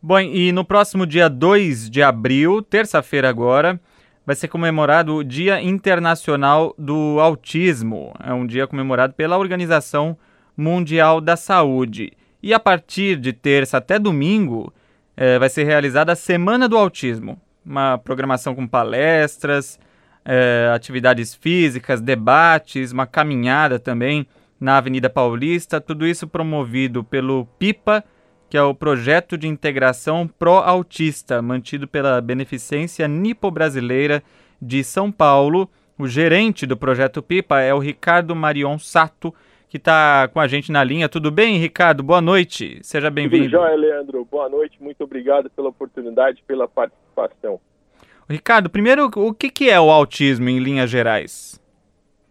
Bom, e no próximo dia 2 de abril, terça-feira agora, vai ser comemorado o Dia Internacional do Autismo. É um dia comemorado pela Organização Mundial da Saúde. E a partir de terça até domingo, eh, vai ser realizada a Semana do Autismo. Uma programação com palestras, eh, atividades físicas, debates, uma caminhada também na Avenida Paulista. Tudo isso promovido pelo PIPA, que é o Projeto de Integração Pró-Autista, mantido pela Beneficência Nipo-Brasileira de São Paulo. O gerente do Projeto PIPA é o Ricardo Marion Sato, que está com a gente na linha. Tudo bem, Ricardo? Boa noite. Seja bem-vindo. Tudo jóia, Leandro. Boa noite. Muito obrigado pela oportunidade, pela participação. Ricardo, primeiro, o que, que é o autismo em linhas gerais?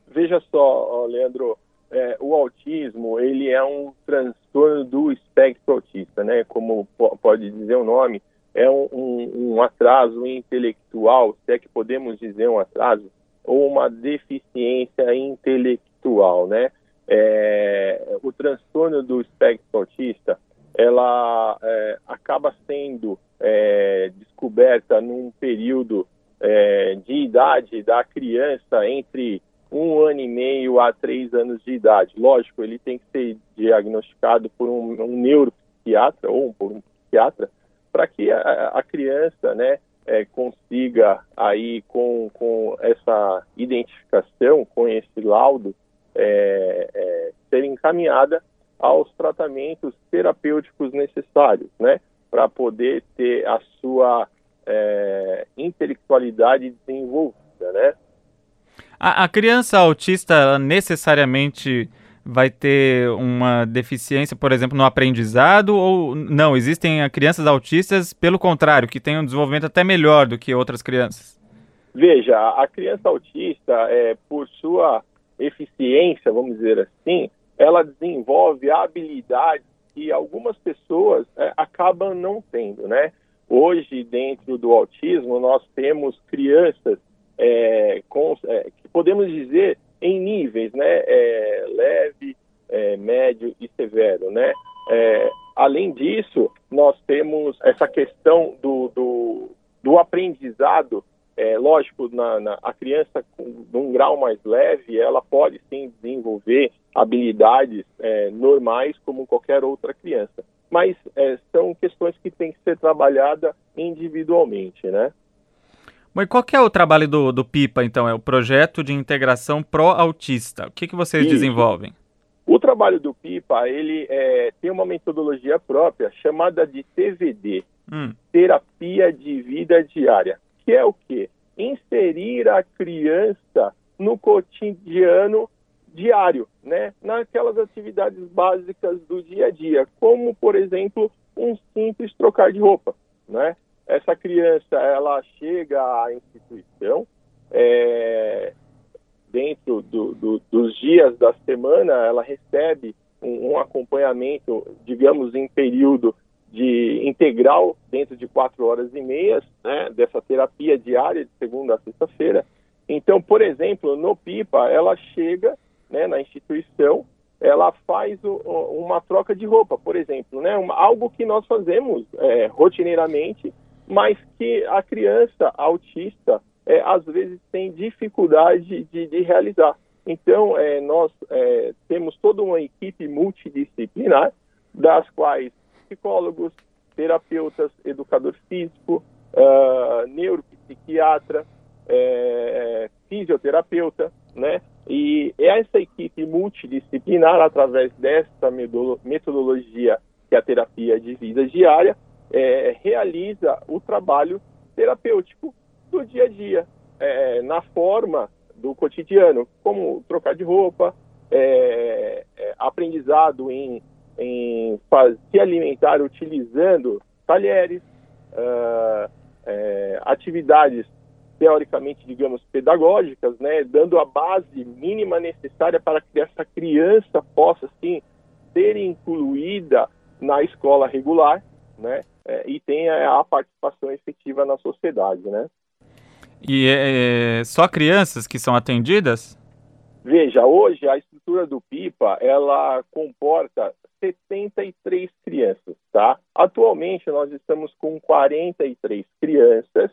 Veja só, Leandro, é, o autismo ele é um transtorno do espectro autista, né? Como pode dizer o nome, é um, um, um, atraso intelectual, se é que podemos dizer um atraso, ou uma deficiência intelectual, né? É, o transtorno do espectro autista, ela é, acaba sendo é, descoberta num período é, de idade da criança entre um ano e meio a três anos de idade. Lógico, ele tem que ser diagnosticado por um, um neuropsiquiatra ou por um psiquiatra para que a, a, criança, né, é, consiga aí com, com essa identificação, com esse laudo, é, é, ser encaminhada aos tratamentos terapêuticos necessários, né, para poder ter a sua é, intelectualidade desenvolvida. A, a criança autista necessariamente vai ter uma deficiência, por exemplo, no aprendizado ou não? Existem crianças autistas, pelo contrário, que têm um desenvolvimento até melhor do que outras crianças? Veja, a criança autista, é, por sua eficiência, vamos dizer assim, ela desenvolve habilidades que algumas pessoas é, acabam não tendo, né? Hoje, dentro do autismo, nós temos crianças é, com, é, podemos dizer em níveis, né, é, leve, é, médio e severo, né. É, além disso, nós temos essa questão do, do, do aprendizado. É, lógico, na, na, a criança com um grau mais leve, ela pode sim desenvolver habilidades normais como qualquer outra criança. Mas são questões que têm que ser trabalhadas individualmente, né? E qual que é o trabalho do, do PIPA, então? É o Projeto de Integração Pró-Autista. O que, que vocês Isso. desenvolvem? O trabalho do PIPA, ele é, tem uma metodologia própria chamada de TVD, hum. Terapia de Vida Diária, que é o quê? Inserir a criança no cotidiano diário, né? Naquelas atividades básicas do dia a dia, como, por exemplo, um simples trocar de roupa, né? Essa criança ela chega à instituição é, dentro do, do, dos dias da semana ela recebe um, um, acompanhamento digamos em período de integral dentro de quatro horas e meia né, dessa terapia diária de segunda a sexta-feira. Então por exemplo no pipa ela chega né, na instituição ela faz o, uma troca de roupa por exemplo né uma, algo que nós fazemos é, rotineiramente mas que a criança autista é, às vezes tem dificuldade de, de realizar. Então, é, nós é, temos toda uma equipe multidisciplinar, das quais psicólogos, terapeutas, educador físico, uh, neuropsiquiatra, é, fisioterapeuta, né? E essa equipe multidisciplinar, através dessa metodologia que é a terapia de vida diária, é, realiza o trabalho terapêutico do dia a dia, é, na forma do cotidiano, como trocar de roupa, é, é aprendizado em em se alimentar utilizando talheres, uh, atividades teoricamente, digamos, pedagógicas, né, dando a base mínima necessária para que essa criança possa, sim, ser incluída na escola regular, né, é, e tenha a participação efetiva na sociedade, né. E é, é só crianças que são atendidas? Veja, hoje a estrutura do PIPA, ela comporta 73 crianças, tá? Atualmente nós estamos com 43 crianças.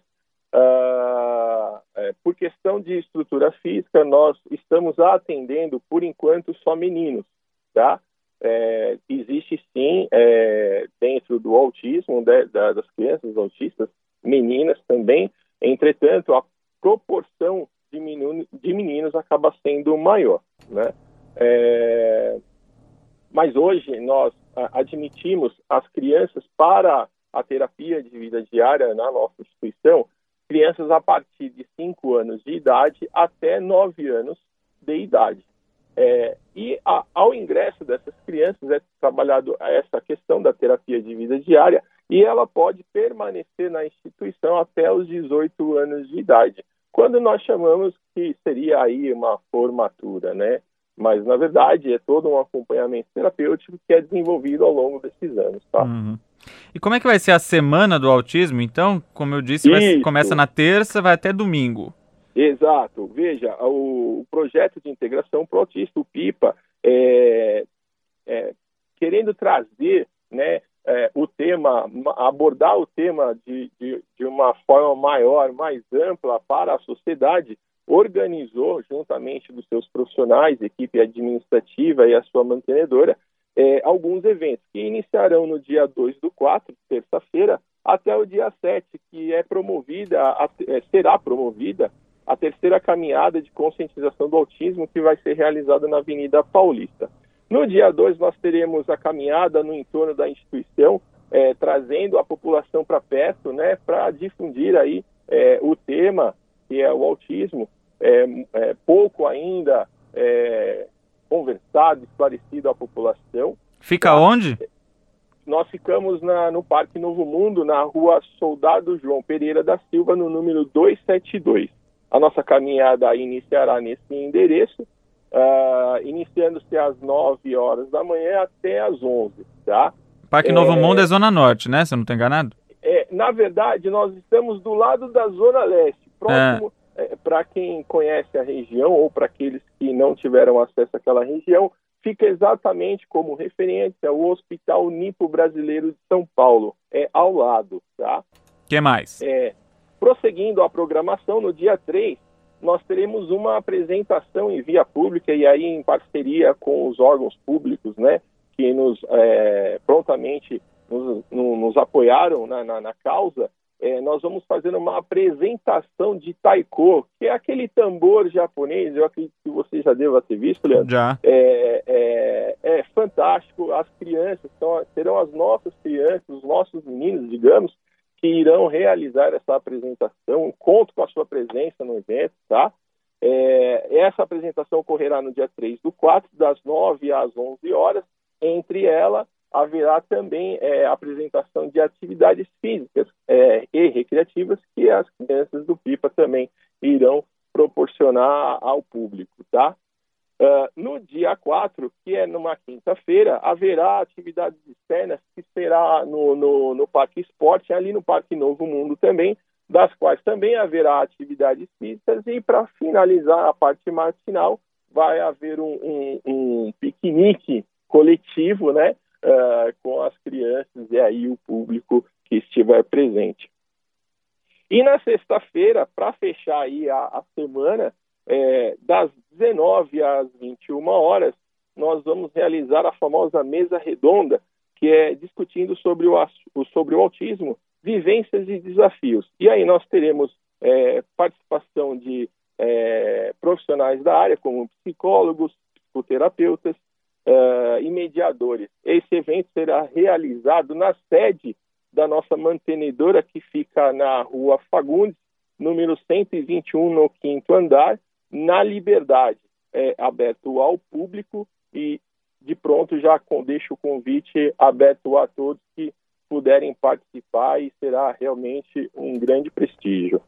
Uh, é, por questão de estrutura física, nós estamos atendendo, por enquanto, só meninos, tá? É, existe sim, é, dentro do autismo de, da, das crianças autistas, meninas também, entretanto, a proporção de, menino, de meninos acaba sendo maior, né? É, mas hoje nós admitimos as crianças para a terapia de vida diária na nossa instituição, crianças a partir de 5 anos de idade até 9 anos de idade. É, e a, ao ingresso dessas crianças é trabalhado essa questão da terapia de vida diária e ela pode permanecer na instituição até os 18 anos de idade, quando nós chamamos que seria aí uma formatura, né? Mas, na verdade, é todo um acompanhamento terapêutico que é desenvolvido ao longo desses anos, tá? Uhum. E como é que vai ser a semana do autismo, então? Como eu disse, vai, começa na terça, vai até domingo. Exato. Veja, o, o projeto de integração pro autista, o PIPA, é, é, querendo trazer né, é, o tema, abordar o tema de, de, de uma forma maior, mais ampla para a sociedade, organizou, juntamente dos seus profissionais, equipe administrativa e a sua mantenedora, é, alguns eventos que iniciarão no dia 2 do 4, terça-feira, até o dia 7, que é promovida, é, será promovida a terceira caminhada de conscientização do autismo que vai ser realizada na Avenida Paulista. No dia 2, nós teremos a caminhada no entorno da instituição, é, trazendo a população para perto, né, para difundir aí é, o tema que é o autismo, é, é pouco ainda é, conversado, esclarecido à população. Fica tá? onde? Nós ficamos na, no Parque Novo Mundo, na rua Soldado João Pereira da Silva, no número 272. A nossa caminhada iniciará nesse endereço, uh, iniciando-se às 9 horas da manhã até às 11, tá? Parque Novo é... Mundo é Zona Norte, né? Você não está enganado? É, na verdade, nós estamos do lado da Zona Leste, próximo, é. é, para quem conhece a região ou para aqueles que não tiveram acesso àquela região, fica exatamente como referência o Hospital Nipo Brasileiro de São Paulo, é ao lado, tá? que mais? É, prosseguindo a programação, no dia 3, nós teremos uma apresentação em via pública e aí em parceria com os órgãos públicos, né, que nos é, prontamente nos, nos apoiaram na, na, na causa, é, nós vamos fazer uma apresentação de taiko, que é aquele tambor japonês, eu acredito que você já deva ter visto, Leandro. Já. É, é, é fantástico, as crianças são, serão as nossas crianças, os nossos meninos, digamos, que irão realizar essa apresentação, conto com a sua presença no evento, tá? É, essa apresentação ocorrerá no dia 3 do 4, das 9 às 11 horas, entre ela haverá também é, apresentação de atividades físicas é, e recreativas que as crianças do PIPA também irão proporcionar ao público, tá? Uh, no dia 4, que é numa quinta-feira, haverá atividades externas que será no, no, no, Parque Esporte, ali no Parque Novo Mundo também, das quais também haverá atividades físicas e para finalizar a parte matinal vai haver um, um, um piquenique coletivo, né, uh, com as crianças e aí o público que estiver presente. E na sexta-feira, para fechar aí a, a semana, é, das 19 às 21 horas, nós vamos realizar a famosa mesa redonda, que é discutindo sobre o, sobre o autismo, vivências e desafios. E aí nós teremos é, participação de é, profissionais da área, como psicólogos, psicoterapeutas, uh, e mediadores. Esse evento será realizado na sede da nossa mantenedora, que fica na rua Fagundes, número 121, no quinto andar, na Liberdade. É aberto ao público e de pronto já deixo o convite aberto a todos que puderem participar e será realmente um grande prestígio.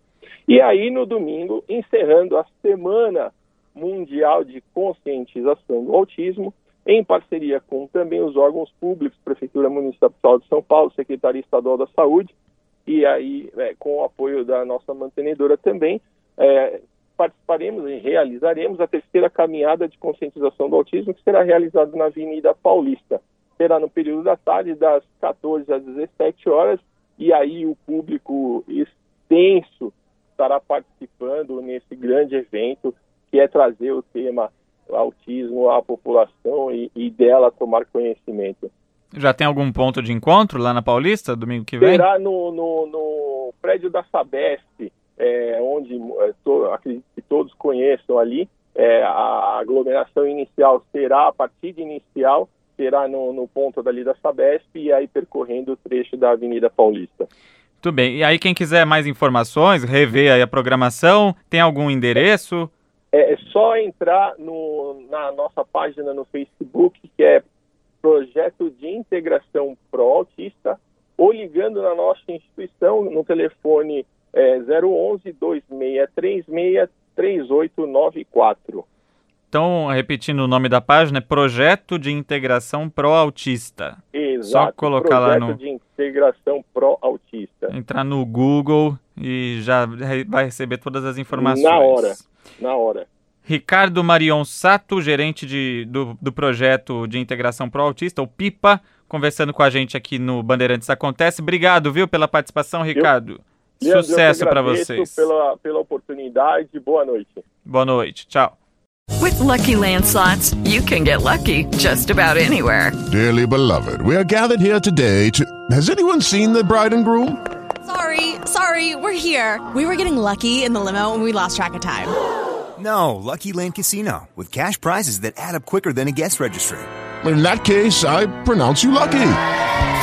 E aí, no domingo, encerrando a Semana Mundial de Conscientização do Autismo, em parceria com também os órgãos públicos, Prefeitura Municipal de São Paulo, Secretaria Estadual da Saúde, e aí é, com o apoio da nossa mantenedora também, é, participaremos e realizaremos a terceira caminhada de conscientização do autismo, que será realizada na Avenida Paulista. Será no período da tarde, das 14 às 17 horas, e aí o público extenso estará participando nesse grande evento, que é trazer o tema autismo à população e, e dela tomar conhecimento. Já tem algum ponto de encontro lá na Paulista, domingo que vem? Será no, no, no prédio da Sabesp, é, onde é, to, acredito que todos conheçam ali. É, a aglomeração inicial será, a partida inicial será no, no ponto dali da Sabesp e aí percorrendo o trecho da Avenida Paulista. Tudo bem. E aí quem quiser mais informações, rever aí a programação, tem algum endereço? É, é só entrar no, na nossa página no Facebook, que é Projeto de Integração Pro Autista, ou ligando na nossa instituição no telefone é, 011 2636 3894. Então, repetindo o nome da página, é Projeto de Integração Pro Autista. Exato. Só colocar Projeto lá no. de Integração Pro Autista. Entrar no Google e já vai receber todas as informações. Na hora. Na hora. Ricardo Marion Sato, gerente de, do, do projeto de integração Pro Autista, o PIPA, conversando com a gente aqui no Bandeirantes Acontece. Obrigado, viu, pela participação, Ricardo. Leandro, Sucesso para vocês. Pela, pela oportunidade. Boa noite. Boa noite. Tchau. With Lucky Land slots, you can get lucky just about anywhere. Dearly beloved, we are gathered here today to. Has anyone seen the bride and groom? Sorry, sorry, we're here. We were getting lucky in the limo and we lost track of time. No, Lucky Land Casino, with cash prizes that add up quicker than a guest registry. In that case, I pronounce you lucky.